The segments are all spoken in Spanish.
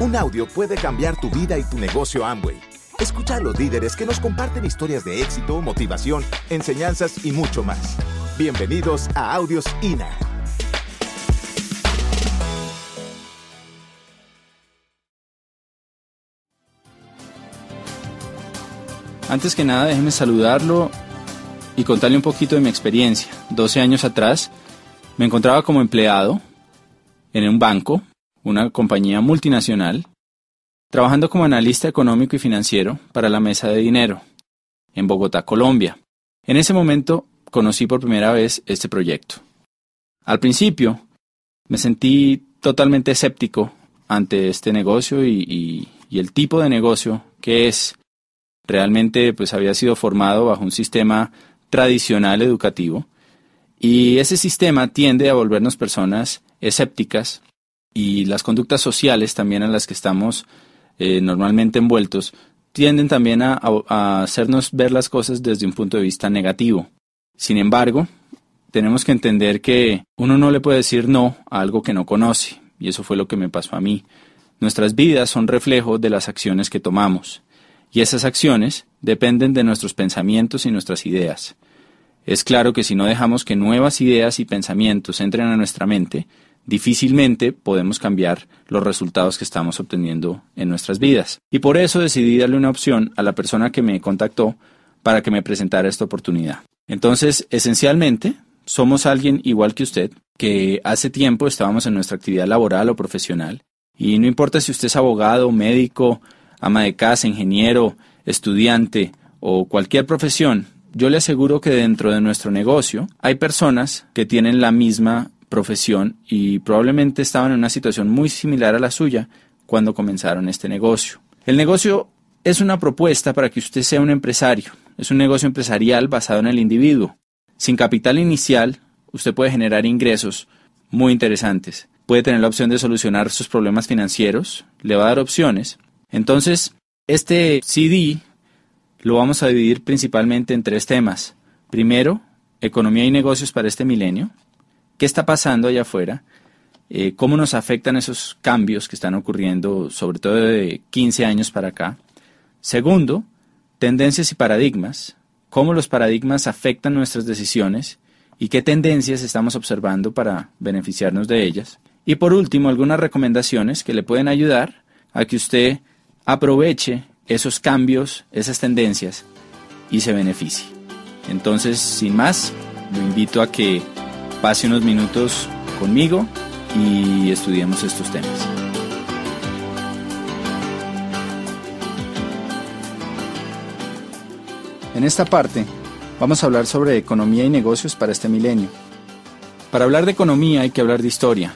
Un audio puede cambiar tu vida y tu negocio Amway. Escucha a los líderes que nos comparten historias de éxito, motivación, enseñanzas y mucho más. Bienvenidos a Audios INA. Antes que nada, déjeme saludarlo y contarle un poquito de mi experiencia. 12 años atrás me encontraba como empleado en un banco, una compañía multinacional, trabajando como analista económico y financiero para la mesa de dinero en Bogotá, Colombia. En ese momento conocí por primera vez este proyecto. Al principio me sentí totalmente escéptico ante este negocio y, el tipo de negocio que es realmente pues había sido formado bajo un sistema tradicional educativo y ese sistema tiende a volvernos personas escépticas y las conductas sociales también en las que estamos eh, normalmente envueltos tienden también a, a hacernos ver las cosas desde un punto de vista negativo. Sin embargo, tenemos que entender que uno no le puede decir no a algo que no conoce, y eso fue lo que me pasó a mí. Nuestras vidas son reflejo de las acciones que tomamos y esas acciones dependen de nuestros pensamientos y nuestras ideas. Es claro que si no dejamos que nuevas ideas y pensamientos entren a nuestra mente, difícilmente podemos cambiar los resultados que estamos obteniendo en nuestras vidas. Y por eso decidí darle una opción a la persona que me contactó para que me presentara esta oportunidad. Entonces, esencialmente, somos alguien igual que usted, que hace tiempo estábamos en nuestra actividad laboral o profesional, y no importa si usted es abogado, médico, ama de casa, ingeniero, estudiante o cualquier profesión, yo le aseguro que dentro de nuestro negocio hay personas que tienen la misma profesión y probablemente estaban en una situación muy similar a la suya cuando comenzaron este negocio. El negocio es una propuesta para que usted sea un empresario. Es un negocio empresarial basado en el individuo. Sin capital inicial, usted puede generar ingresos muy interesantes. Puede tener la opción de solucionar sus problemas financieros, le va a dar opciones entonces, este CD lo vamos a dividir principalmente en tres temas. Primero, economía y negocios para este milenio. ¿Qué está pasando allá afuera? Eh, ¿Cómo nos afectan esos cambios que están ocurriendo, sobre todo de 15 años para acá? Segundo, tendencias y paradigmas. ¿Cómo los paradigmas afectan nuestras decisiones? ¿Y qué tendencias estamos observando para beneficiarnos de ellas? Y por último, algunas recomendaciones que le pueden ayudar a que usted aproveche esos cambios, esas tendencias y se beneficie. Entonces, sin más, lo invito a que pase unos minutos conmigo y estudiemos estos temas. En esta parte vamos a hablar sobre economía y negocios para este milenio. Para hablar de economía hay que hablar de historia.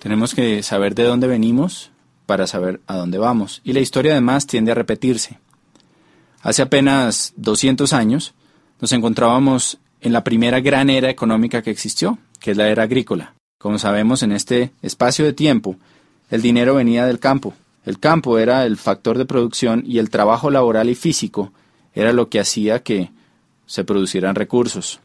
Tenemos que saber de dónde venimos, para saber a dónde vamos. Y la historia además tiende a repetirse. Hace apenas 200 años nos encontrábamos en la primera gran era económica que existió, que es la era agrícola. Como sabemos, en este espacio de tiempo, el dinero venía del campo. El campo era el factor de producción y el trabajo laboral y físico era lo que hacía que se producieran recursos.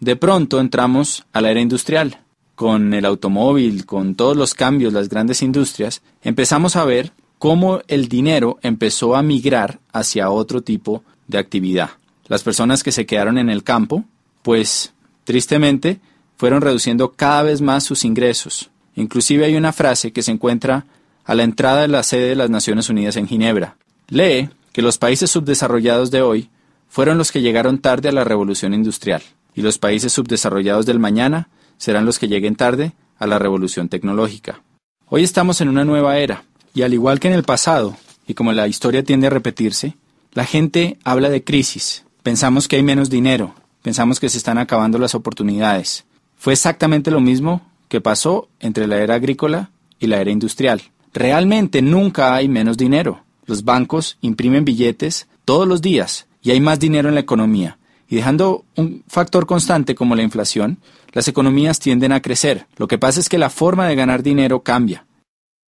De pronto entramos a la era industrial, con el automóvil, con todos los cambios, las grandes industrias, empezamos a ver cómo el dinero empezó a migrar hacia otro tipo de actividad. Las personas que se quedaron en el campo, pues tristemente, fueron reduciendo cada vez más sus ingresos. Inclusive hay una frase que se encuentra a la entrada de la sede de las Naciones Unidas en Ginebra. Lee que los países subdesarrollados de hoy fueron los que llegaron tarde a la revolución industrial y los países subdesarrollados del mañana serán los que lleguen tarde a la revolución tecnológica. Hoy estamos en una nueva era, y al igual que en el pasado, y como la historia tiende a repetirse, la gente habla de crisis. Pensamos que hay menos dinero, pensamos que se están acabando las oportunidades. Fue exactamente lo mismo que pasó entre la era agrícola y la era industrial. Realmente nunca hay menos dinero. Los bancos imprimen billetes todos los días y hay más dinero en la economía. Y dejando un factor constante como la inflación, las economías tienden a crecer. Lo que pasa es que la forma de ganar dinero cambia.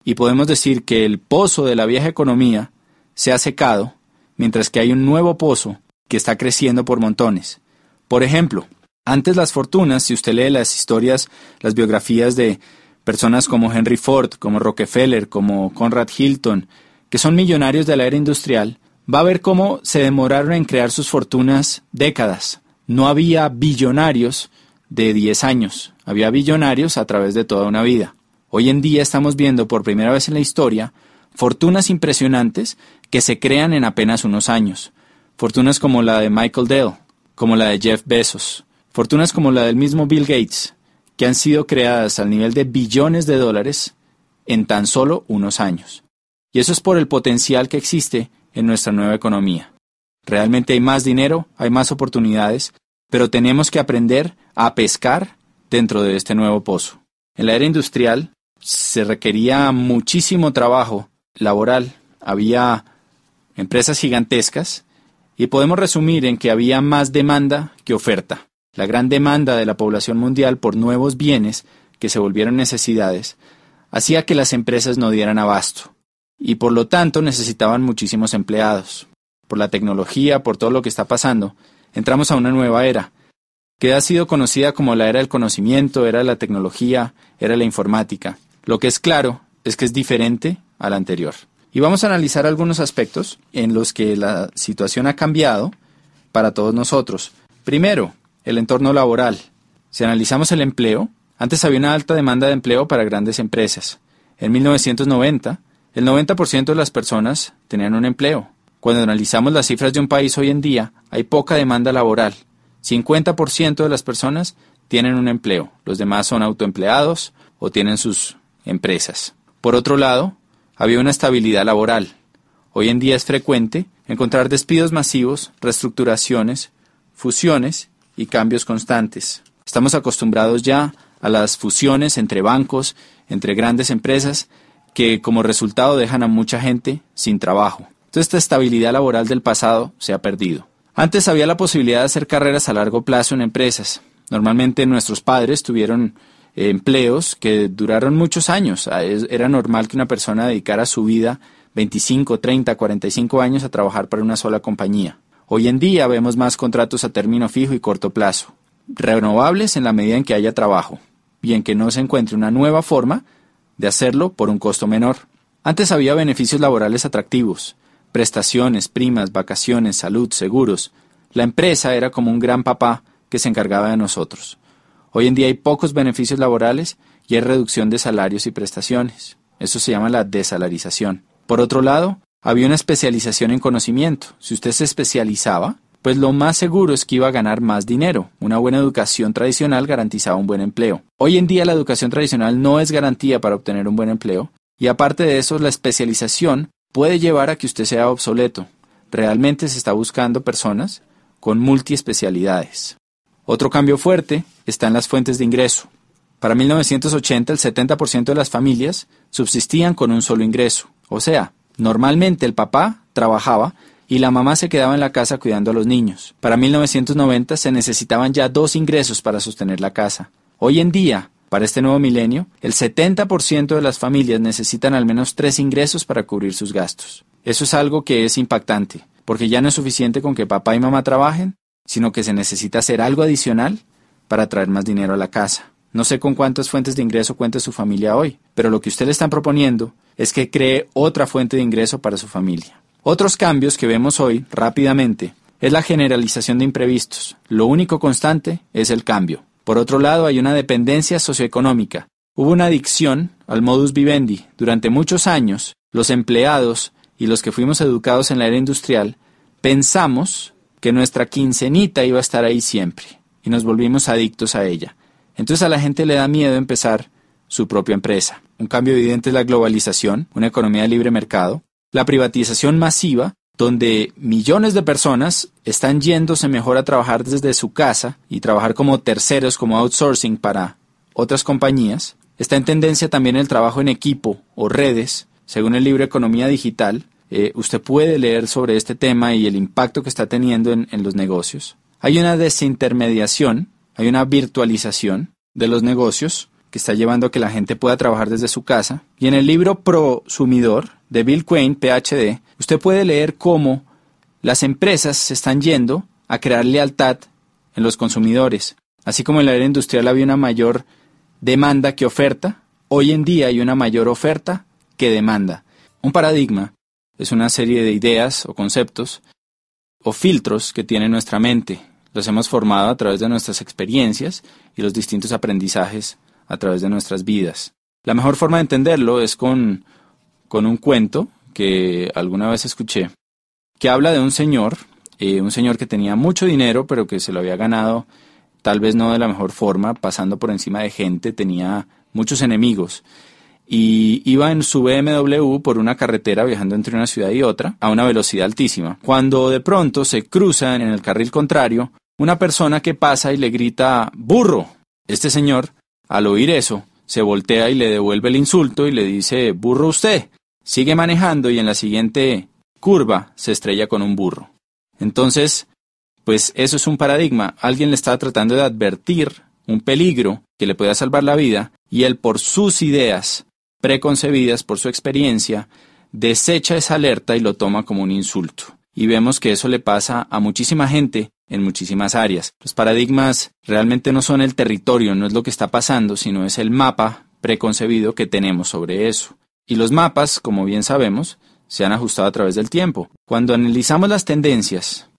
Y podemos decir que el pozo de la vieja economía se ha secado, mientras que hay un nuevo pozo que está creciendo por montones. Por ejemplo, antes las fortunas, si usted lee las historias, las biografías de personas como Henry Ford, como Rockefeller, como Conrad Hilton, que son millonarios de la era industrial, va a ver cómo se demoraron en crear sus fortunas décadas. No había billonarios de 10 años, había billonarios a través de toda una vida. Hoy en día estamos viendo por primera vez en la historia fortunas impresionantes que se crean en apenas unos años. Fortunas como la de Michael Dell, como la de Jeff Bezos, fortunas como la del mismo Bill Gates, que han sido creadas al nivel de billones de dólares en tan solo unos años. Y eso es por el potencial que existe en nuestra nueva economía. Realmente hay más dinero, hay más oportunidades, pero tenemos que aprender a pescar dentro de este nuevo pozo. En la era industrial se requería muchísimo trabajo laboral, había empresas gigantescas y podemos resumir en que había más demanda que oferta. La gran demanda de la población mundial por nuevos bienes que se volvieron necesidades hacía que las empresas no dieran abasto y por lo tanto necesitaban muchísimos empleados. Por la tecnología, por todo lo que está pasando, entramos a una nueva era, que ha sido conocida como la era del conocimiento, era la tecnología, era la informática. Lo que es claro es que es diferente a la anterior. Y vamos a analizar algunos aspectos en los que la situación ha cambiado para todos nosotros. Primero, el entorno laboral. Si analizamos el empleo, antes había una alta demanda de empleo para grandes empresas. En 1990, el 90% de las personas tenían un empleo. Cuando analizamos las cifras de un país hoy en día, hay poca demanda laboral. 50% de las personas tienen un empleo, los demás son autoempleados o tienen sus empresas. Por otro lado, había una estabilidad laboral. Hoy en día es frecuente encontrar despidos masivos, reestructuraciones, fusiones y cambios constantes. Estamos acostumbrados ya a las fusiones entre bancos, entre grandes empresas, que como resultado dejan a mucha gente sin trabajo. Entonces esta estabilidad laboral del pasado se ha perdido. Antes había la posibilidad de hacer carreras a largo plazo en empresas. Normalmente nuestros padres tuvieron empleos que duraron muchos años. Ah, era normal que una persona dedicara su vida 25, 30, 45 años a trabajar para una sola compañía. Hoy en día vemos más contratos a término fijo y corto plazo, renovables en la medida en que haya trabajo y en que no se encuentre una nueva forma de hacerlo por un costo menor. Antes había beneficios laborales atractivos, prestaciones, primas, vacaciones, salud, seguros. La empresa era como un gran papá que se encargaba de nosotros. Hoy en día hay pocos beneficios laborales y hay reducción de salarios y prestaciones. Eso se llama la desalarización. Por otro lado, había una especialización en conocimiento. Si usted se especializaba, pues lo más seguro es que iba a ganar más dinero. Una buena educación tradicional garantizaba un buen empleo. Hoy en día la educación tradicional no es garantía para obtener un buen empleo, y aparte de eso la especialización puede llevar a que usted sea obsoleto. Realmente se está buscando personas con multiespecialidades. Otro cambio fuerte está en las fuentes de ingreso. Para 1980 el 70% de las familias subsistían con un solo ingreso. O sea, normalmente el papá trabajaba y la mamá se quedaba en la casa cuidando a los niños. Para 1990 se necesitaban ya dos ingresos para sostener la casa. Hoy en día, para este nuevo milenio, el 70% de las familias necesitan al menos tres ingresos para cubrir sus gastos. Eso es algo que es impactante, porque ya no es suficiente con que papá y mamá trabajen, sino que se necesita hacer algo adicional para traer más dinero a la casa. No sé con cuántas fuentes de ingreso cuenta su familia hoy, pero lo que usted le están proponiendo es que cree otra fuente de ingreso para su familia. Otros cambios que vemos hoy rápidamente es la generalización de imprevistos. Lo único constante es el cambio. Por otro lado, hay una dependencia socioeconómica. Hubo una adicción al modus vivendi. Durante muchos años, los empleados y los que fuimos educados en la era industrial pensamos que nuestra quincenita iba a estar ahí siempre y nos volvimos adictos a ella. Entonces a la gente le da miedo empezar su propia empresa. Un cambio evidente es la globalización, una economía de libre mercado, la privatización masiva, donde millones de personas están yéndose mejor a trabajar desde su casa y trabajar como terceros, como outsourcing para otras compañías. Está en tendencia también el trabajo en equipo o redes, según el libro Economía Digital. Eh, usted puede leer sobre este tema y el impacto que está teniendo en, los negocios. Hay una desintermediación, hay una virtualización de los negocios que está llevando a que la gente pueda trabajar desde su casa. Y en el libro Prosumidor de Bill Quain, PhD, usted puede leer cómo las empresas se están yendo a crear lealtad en los consumidores. Así como en la era industrial había una mayor demanda que oferta, hoy en día hay una mayor oferta que demanda. Un paradigma es una serie de ideas o conceptos o filtros que tiene nuestra mente. Los hemos formado a través de nuestras experiencias y los distintos aprendizajes a través de nuestras vidas. La mejor forma de entenderlo es con, con un cuento que alguna vez escuché, que habla de un señor, eh, un señor que tenía mucho dinero, pero que se lo había ganado tal vez no de la mejor forma, pasando por encima de gente, tenía muchos enemigos y iba en su BMW por una carretera viajando entre una ciudad y otra a una velocidad altísima. Cuando de pronto se cruza en el carril contrario una persona que pasa y le grita burro. Este señor, al oír eso, se voltea y le devuelve el insulto y le dice burro usted. Sigue manejando y en la siguiente curva se estrella con un burro. Entonces, pues eso es un paradigma. Alguien le está tratando de advertir un peligro que le pueda salvar la vida y él por sus ideas preconcebidas por su experiencia, desecha esa alerta y lo toma como un insulto. Y vemos que eso le pasa a muchísima gente en muchísimas áreas. Los paradigmas realmente no son el territorio, no es lo que está pasando, sino es el mapa preconcebido que tenemos sobre eso. Y los mapas, como bien sabemos, se han ajustado a través del tiempo. Cuando analizamos las tendencias,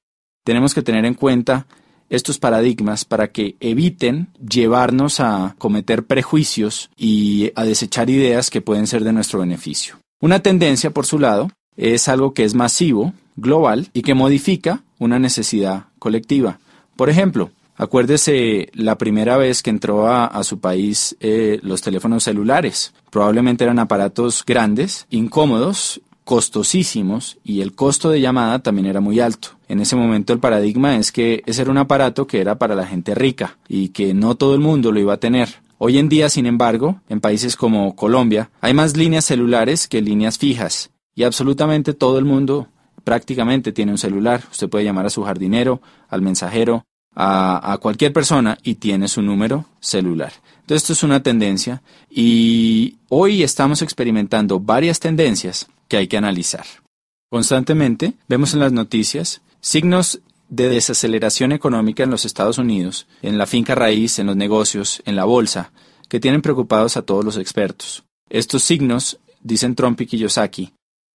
tenemos que tener en cuenta estos paradigmas para que eviten llevarnos a cometer prejuicios y a desechar ideas que pueden ser de nuestro beneficio. Una tendencia, por su lado, es algo que es masivo, global y que modifica una necesidad colectiva. Por ejemplo, acuérdese la primera vez que entró a, su país eh, los teléfonos celulares. Probablemente eran aparatos grandes, incómodos costosísimos y el costo de llamada también era muy alto. En ese momento el paradigma es que ese era un aparato que era para la gente rica y que no todo el mundo lo iba a tener. Hoy en día, sin embargo, en países como Colombia, hay más líneas celulares que líneas fijas y absolutamente todo el mundo prácticamente tiene un celular. Usted puede llamar a su jardinero, al mensajero, a, a, cualquier persona y tiene su número celular. Entonces esto es una tendencia y hoy estamos experimentando varias tendencias que hay que analizar. Constantemente vemos en las noticias signos de desaceleración económica en los Estados Unidos, en la finca raíz, en los negocios, en la bolsa, que tienen preocupados a todos los expertos. Estos signos, dicen Trump y Kiyosaki,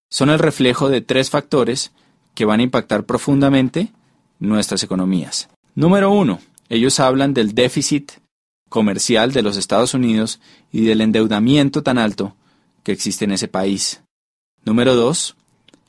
son el reflejo de tres factores que van a impactar profundamente nuestras economías. Número uno, ellos hablan del déficit comercial de los Estados Unidos y del endeudamiento tan alto que existe en ese país. Número dos,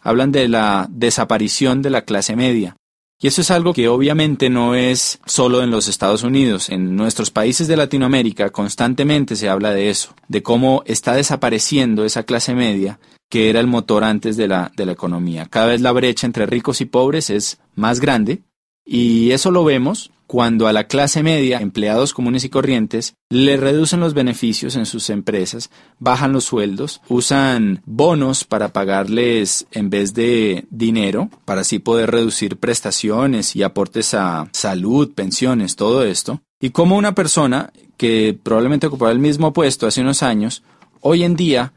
hablan de la desaparición de la clase media. Y eso es algo que obviamente no es solo en los Estados Unidos. En nuestros países de Latinoamérica constantemente se habla de eso, de cómo está desapareciendo esa clase media que era el motor antes de la, de la economía. Cada vez la brecha entre ricos y pobres es más grande y eso lo vemos cuando a la clase media, empleados comunes y corrientes, le reducen los beneficios en sus empresas, bajan los sueldos, usan bonos para pagarles en vez de dinero, para así poder reducir prestaciones y aportes a salud, pensiones, todo esto. Y como una persona que probablemente ocupaba el mismo puesto hace unos años, hoy en día,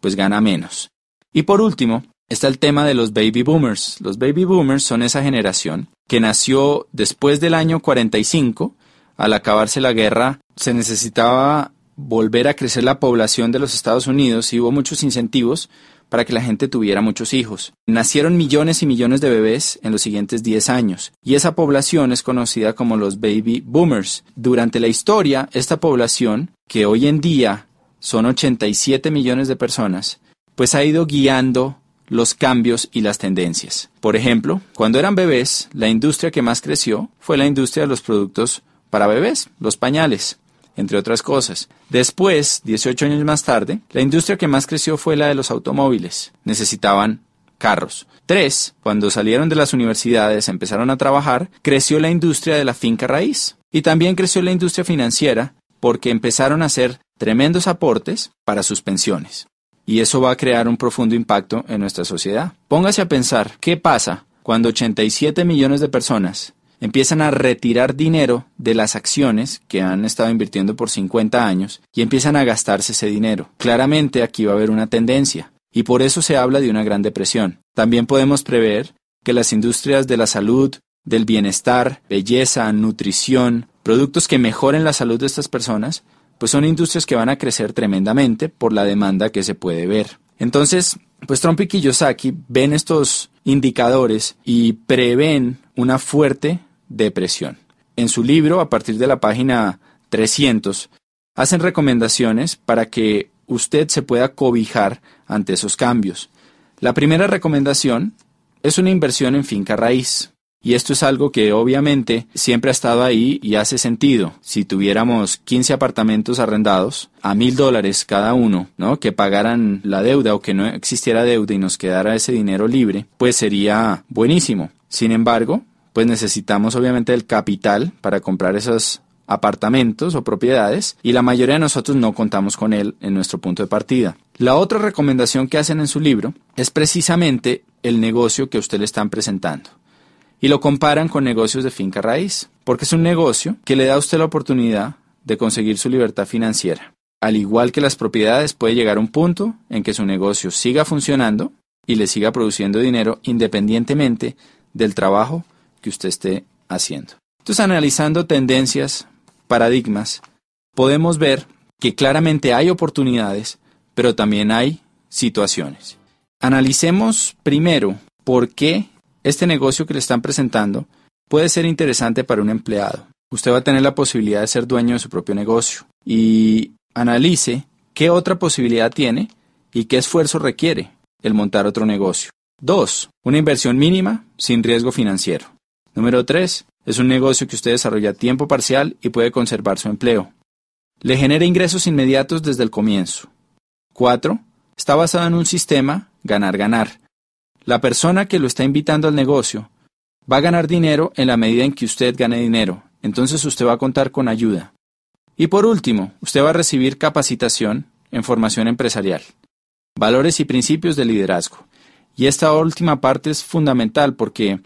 pues gana menos. Y por último, está el tema de los baby boomers. Los baby boomers son esa generación que nació después del año 45. Al acabarse la guerra, se necesitaba volver a crecer la población de los Estados Unidos y hubo muchos incentivos para que la gente tuviera muchos hijos. Nacieron millones y millones de bebés en los siguientes 10 años, y esa población es conocida como los baby boomers. Durante la historia, esta población, que hoy en día son 87 millones de personas, pues ha ido guiando los cambios y las tendencias. Por ejemplo, cuando eran bebés, la industria que más creció fue la industria de los productos para bebés, los pañales, entre otras cosas. Después, 18 años más tarde, la industria que más creció fue la de los automóviles. Necesitaban carros. Tres, cuando salieron de las universidades, empezaron a trabajar, creció la industria de la finca raíz. Y también creció la industria financiera porque empezaron a hacer tremendos aportes para sus pensiones y eso va a crear un profundo impacto en nuestra sociedad. Póngase a pensar qué pasa cuando 87 millones de personas empiezan a retirar dinero de las acciones que han estado invirtiendo por 50 años y empiezan a gastarse ese dinero. Claramente aquí va a haber una tendencia y por eso se habla de una gran depresión. También podemos prever que las industrias de la salud, del bienestar, belleza, nutrición, productos que mejoren la salud de estas personas, pues son industrias que van a crecer tremendamente por la demanda que se puede ver. Entonces, pues Trump y Kiyosaki ven estos indicadores y prevén una fuerte depresión. En su libro, a partir de la página 300, hacen recomendaciones para que usted se pueda cobijar ante esos cambios. La primera recomendación es una inversión en finca raíz. Y esto es algo que obviamente siempre ha estado ahí y hace sentido. Si tuviéramos 15 apartamentos arrendados a mil dólares cada uno, ¿no? Que pagaran la deuda o que no existiera deuda y nos quedara ese dinero libre, pues sería buenísimo. Sin embargo, pues necesitamos obviamente el capital para comprar esos apartamentos o propiedades y la mayoría de nosotros no contamos con él en nuestro punto de partida. La otra recomendación que hacen en su libro es precisamente el negocio que usted le están presentando y lo comparan con negocios de finca raíz, porque es un negocio que le da a usted la oportunidad de conseguir su libertad financiera. Al igual que las propiedades, puede llegar a un punto en que su negocio siga funcionando y le siga produciendo dinero independientemente del trabajo que usted esté haciendo. Entonces, analizando tendencias, paradigmas, podemos ver que claramente hay oportunidades, pero también hay situaciones. Analicemos primero por qué este negocio que le están presentando puede ser interesante para un empleado. Usted va a tener la posibilidad de ser dueño de su propio negocio y analice qué otra posibilidad tiene y qué esfuerzo requiere el montar otro negocio. 2. Una inversión mínima sin riesgo financiero. Número 3. Es un negocio que usted desarrolla a tiempo parcial y puede conservar su empleo. Le genera ingresos inmediatos desde el comienzo. 4. Está basado en un sistema ganar-ganar, la persona que lo está invitando al negocio va a ganar dinero en la medida en que usted gane dinero, entonces usted va a contar con ayuda. Y por último, usted va a recibir capacitación en formación empresarial, valores y principios de liderazgo. Y esta última parte es fundamental porque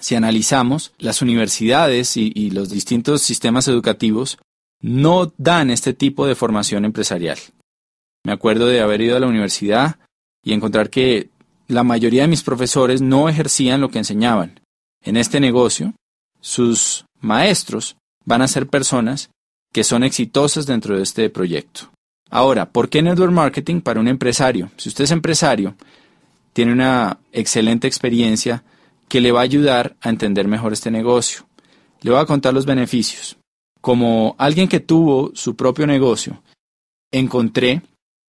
si analizamos, las universidades y, y, los distintos sistemas educativos no dan este tipo de formación empresarial. Me acuerdo de haber ido a la universidad y encontrar que la mayoría de mis profesores no ejercían lo que enseñaban. En este negocio, sus maestros van a ser personas que son exitosas dentro de este proyecto. Ahora, ¿por qué network marketing para un empresario? Si usted es empresario, tiene una excelente experiencia que le va a ayudar a entender mejor este negocio. Le voy a contar los beneficios. Como alguien que tuvo su propio negocio, encontré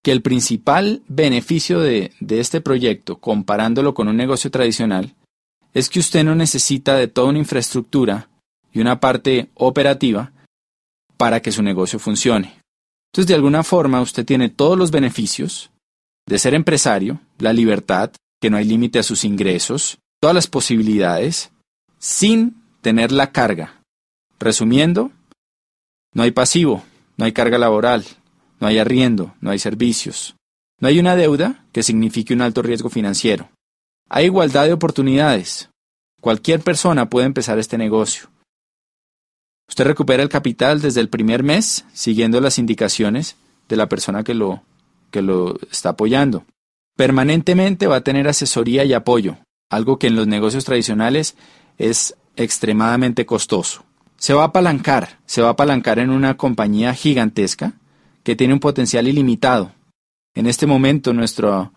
que el principal beneficio de, este proyecto, comparándolo con un negocio tradicional, es que usted no necesita de toda una infraestructura y una parte operativa para que su negocio funcione. Entonces, de alguna forma, usted tiene todos los beneficios de ser empresario, la libertad, que no hay límite a sus ingresos, todas las posibilidades, sin tener la carga. Resumiendo, no hay pasivo, no hay carga laboral, no hay arriendo, no hay servicios. No hay una deuda que signifique un alto riesgo financiero. Hay igualdad de oportunidades. Cualquier persona puede empezar este negocio. Usted recupera el capital desde el primer mes siguiendo las indicaciones de la persona que lo, que lo está apoyando. Permanentemente va a tener asesoría y apoyo, algo que en los negocios tradicionales es extremadamente costoso. Se va a apalancar, se va a apalancar en una compañía gigantesca que tiene un potencial ilimitado. En este momento nuestra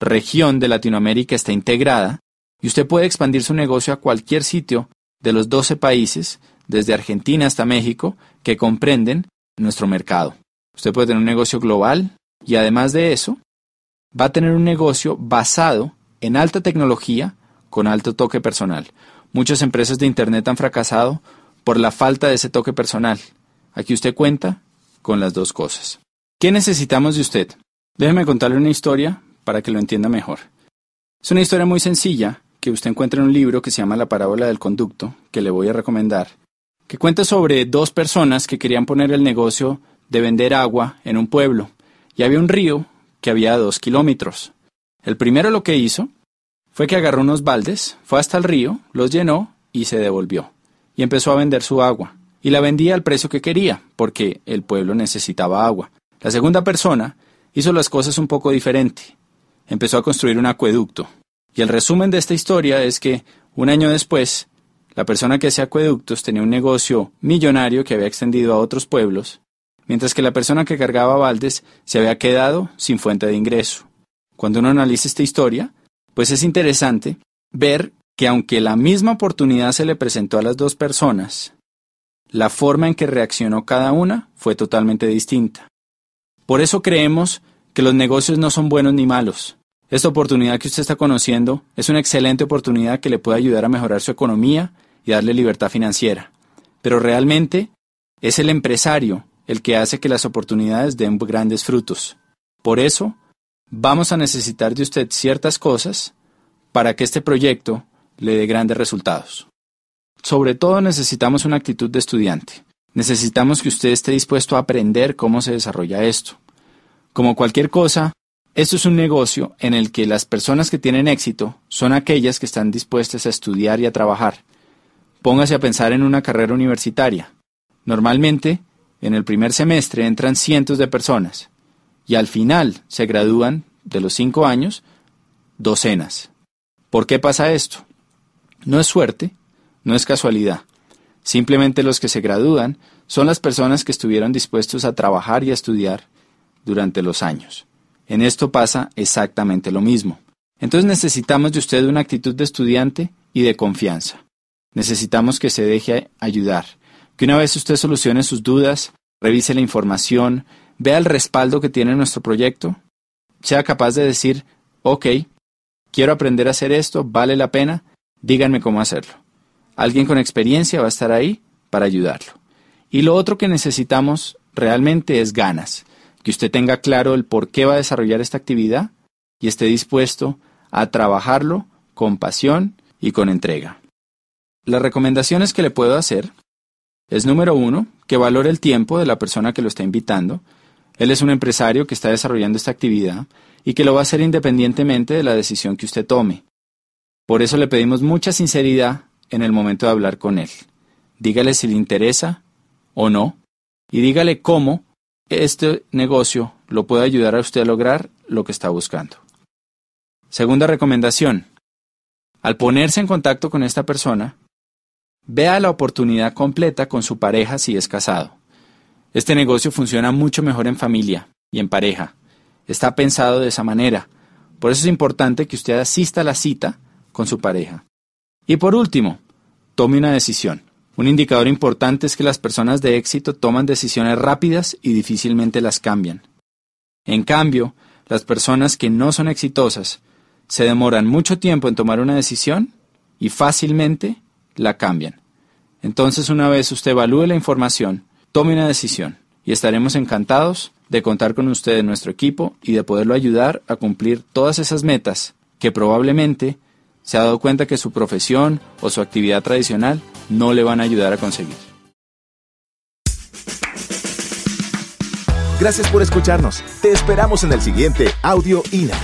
región de Latinoamérica está integrada y usted puede expandir su negocio a cualquier sitio de los 12 países, desde Argentina hasta México, que comprenden nuestro mercado. Usted puede tener un negocio global y además de eso, va a tener un negocio basado en alta tecnología con alto toque personal. Muchas empresas de Internet han fracasado por la falta de ese toque personal. Aquí usted cuenta con las dos cosas. ¿Qué necesitamos de usted? Déjeme contarle una historia para que lo entienda mejor. Es una historia muy sencilla que usted encuentra en un libro que se llama La parábola del conducto, que le voy a recomendar, que cuenta sobre dos personas que querían poner el negocio de vender agua en un pueblo, y había un río que había dos kilómetros. El primero lo que hizo fue que agarró unos baldes, fue hasta el río, los llenó y se devolvió, y empezó a vender su agua y la vendía al precio que quería, porque el pueblo necesitaba agua. La segunda persona hizo las cosas un poco diferente. Empezó a construir un acueducto. Y el resumen de esta historia es que, un año después, la persona que hacía acueductos tenía un negocio millonario que había extendido a otros pueblos, mientras que la persona que cargaba baldes se había quedado sin fuente de ingreso. Cuando uno analiza esta historia, pues es interesante ver que aunque la misma oportunidad se le presentó a las dos personas, la forma en que reaccionó cada una fue totalmente distinta. Por eso creemos que los negocios no son buenos ni malos. Esta oportunidad que usted está conociendo es una excelente oportunidad que le puede ayudar a mejorar su economía y darle libertad financiera. Pero realmente es el empresario el que hace que las oportunidades den grandes frutos. Por eso, vamos a necesitar de usted ciertas cosas para que este proyecto le dé grandes resultados. Sobre todo necesitamos una actitud de estudiante. Necesitamos que usted esté dispuesto a aprender cómo se desarrolla esto. Como cualquier cosa, esto es un negocio en el que las personas que tienen éxito son aquellas que están dispuestas a estudiar y a trabajar. Póngase a pensar en una carrera universitaria. Normalmente, en el primer semestre entran cientos de personas y al final se gradúan de los cinco años docenas. ¿Por qué pasa esto? No es suerte, no es casualidad. Simplemente los que se gradúan son las personas que estuvieron dispuestos a trabajar y a estudiar durante los años. En esto pasa exactamente lo mismo. Entonces necesitamos de usted una actitud de estudiante y de confianza. Necesitamos que se deje ayudar, que una vez usted solucione sus dudas, revise la información, vea el respaldo que tiene nuestro proyecto, sea capaz de decir, ok, quiero aprender a hacer esto, vale la pena, díganme cómo hacerlo. Alguien con experiencia va a estar ahí para ayudarlo. Y lo otro que necesitamos realmente es ganas, que usted tenga claro el por qué va a desarrollar esta actividad y esté dispuesto a trabajarlo con pasión y con entrega. Las recomendaciones que le puedo hacer es número uno, que valore el tiempo de la persona que lo está invitando. Él es un empresario que está desarrollando esta actividad y que lo va a hacer independientemente de la decisión que usted tome. Por eso le pedimos mucha sinceridad en el momento de hablar con él. Dígale si le interesa o no y dígale cómo este negocio lo puede ayudar a usted a lograr lo que está buscando. Segunda recomendación. Al ponerse en contacto con esta persona, vea la oportunidad completa con su pareja si es casado. Este negocio funciona mucho mejor en familia y en pareja. Está pensado de esa manera. Por eso es importante que usted asista a la cita con su pareja. Y por último, tome una decisión. Un indicador importante es que las personas de éxito toman decisiones rápidas y difícilmente las cambian. En cambio, las personas que no son exitosas se demoran mucho tiempo en tomar una decisión y fácilmente la cambian. Entonces, una vez usted evalúe la información, tome una decisión y estaremos encantados de contar con usted en nuestro equipo y de poderlo ayudar a cumplir todas esas metas que probablemente se ha dado cuenta que su profesión o su actividad tradicional no le van a ayudar a conseguir. Gracias por escucharnos. Te esperamos en el siguiente Audio INA.